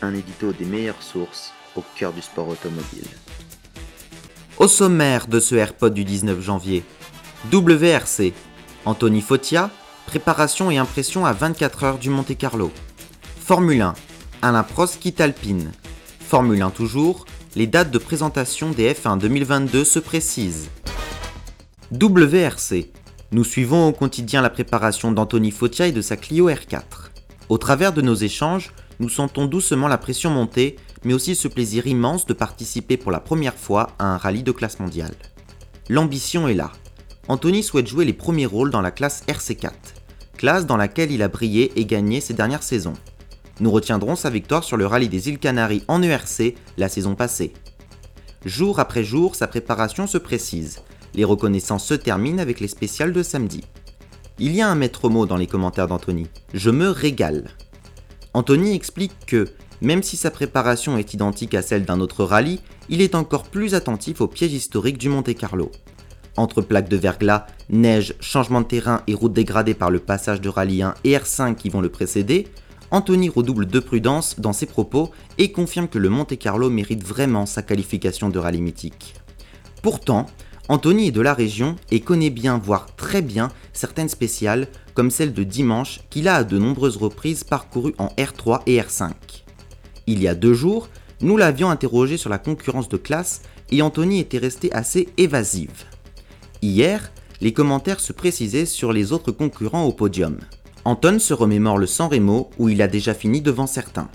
Un édito des meilleures sources au cœur du sport automobile. Au sommaire de ce AirPod du 19 janvier, WRC, Anthony Fotia, préparation et impression à 24 heures du Monte Carlo. Formule 1, Alain Prost quitte Alpine. Formule 1 toujours, les dates de présentation des F1 2022 se précisent. WRC, nous suivons au quotidien la préparation d'Anthony Fotia et de sa Clio R4. Au travers de nos échanges, nous sentons doucement la pression monter, mais aussi ce plaisir immense de participer pour la première fois à un rallye de classe mondiale. L'ambition est là. Anthony souhaite jouer les premiers rôles dans la classe RC4, classe dans laquelle il a brillé et gagné ces dernières saisons. Nous retiendrons sa victoire sur le rallye des îles Canaries en ERC la saison passée. Jour après jour, sa préparation se précise. Les reconnaissances se terminent avec les spéciales de samedi. Il y a un maître mot dans les commentaires d'Anthony. Je me régale. Anthony explique que, même si sa préparation est identique à celle d'un autre rallye, il est encore plus attentif aux pièges historiques du Monte Carlo. Entre plaques de verglas, neige, changement de terrain et routes dégradées par le passage de rallye 1 et R5 qui vont le précéder, Anthony redouble de prudence dans ses propos et confirme que le Monte Carlo mérite vraiment sa qualification de rallye mythique. Pourtant, Anthony est de la région et connaît bien, voire très bien, certaines spéciales, comme celle de dimanche qu'il a à de nombreuses reprises parcouru en R3 et R5. Il y a deux jours, nous l'avions interrogé sur la concurrence de classe et Anthony était resté assez évasive. Hier, les commentaires se précisaient sur les autres concurrents au podium. Anton se remémore le San Remo où il a déjà fini devant certains.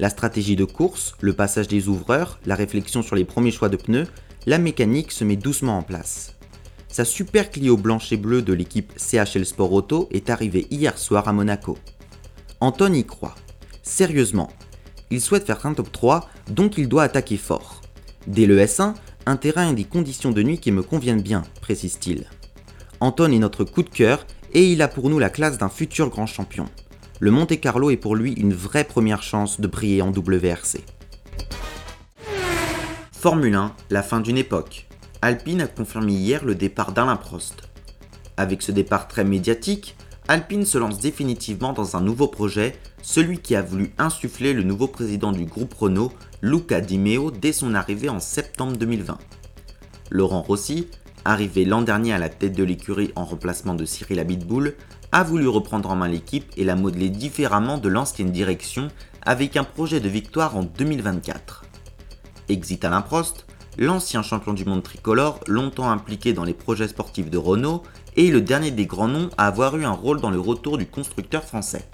La stratégie de course, le passage des ouvreurs, la réflexion sur les premiers choix de pneus, la mécanique se met doucement en place. Sa super Clio blanche et bleue de l'équipe CHL Sport Auto est arrivée hier soir à Monaco. Anton y croit. Sérieusement, il souhaite faire un top 3, donc il doit attaquer fort. Dès le S1, un terrain et des conditions de nuit qui me conviennent bien, précise-t-il. Anton est notre coup de cœur et il a pour nous la classe d'un futur grand champion. Le Monte Carlo est pour lui une vraie première chance de briller en WRC. Formule 1, la fin d'une époque. Alpine a confirmé hier le départ d'Alain Prost. Avec ce départ très médiatique, Alpine se lance définitivement dans un nouveau projet, celui qui a voulu insuffler le nouveau président du groupe Renault, Luca Di Meo, dès son arrivée en septembre 2020. Laurent Rossi, arrivé l'an dernier à la tête de l'écurie en remplacement de Cyril Abitboul, a voulu reprendre en main l'équipe et la modeler différemment de l'ancienne direction avec un projet de victoire en 2024. Exit Alain Prost, l'ancien champion du monde tricolore, longtemps impliqué dans les projets sportifs de Renault, est le dernier des grands noms à avoir eu un rôle dans le retour du constructeur français.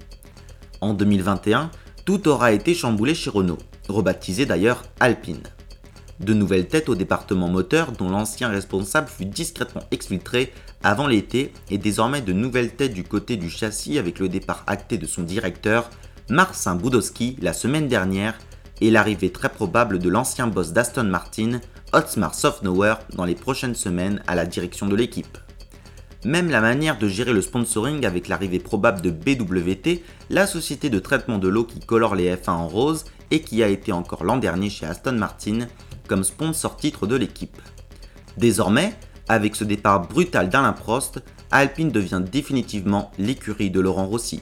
En 2021, tout aura été chamboulé chez Renault, rebaptisé d'ailleurs Alpine. De nouvelles têtes au département moteur dont l'ancien responsable fut discrètement exfiltré avant l'été et désormais de nouvelles têtes du côté du châssis avec le départ acté de son directeur, Marcin Budowski, la semaine dernière et l'arrivée très probable de l'ancien boss d'Aston Martin, Otmar Sofnauer, dans les prochaines semaines à la direction de l'équipe. Même la manière de gérer le sponsoring avec l'arrivée probable de BWT, la société de traitement de l'eau qui colore les F1 en rose et qui a été encore l'an dernier chez Aston Martin, comme sponsor titre de l'équipe. Désormais, avec ce départ brutal d'Alain Prost, Alpine devient définitivement l'écurie de Laurent Rossi.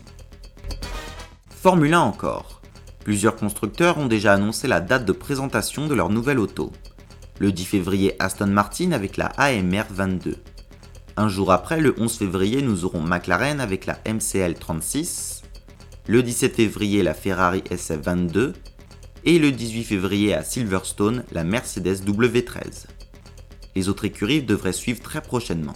Formule 1 encore. Plusieurs constructeurs ont déjà annoncé la date de présentation de leur nouvelle auto. Le 10 février Aston Martin avec la AMR 22. Un jour après, le 11 février, nous aurons McLaren avec la MCL 36. Le 17 février, la Ferrari SF22 et le 18 février à Silverstone la Mercedes W13. Les autres écuries devraient suivre très prochainement.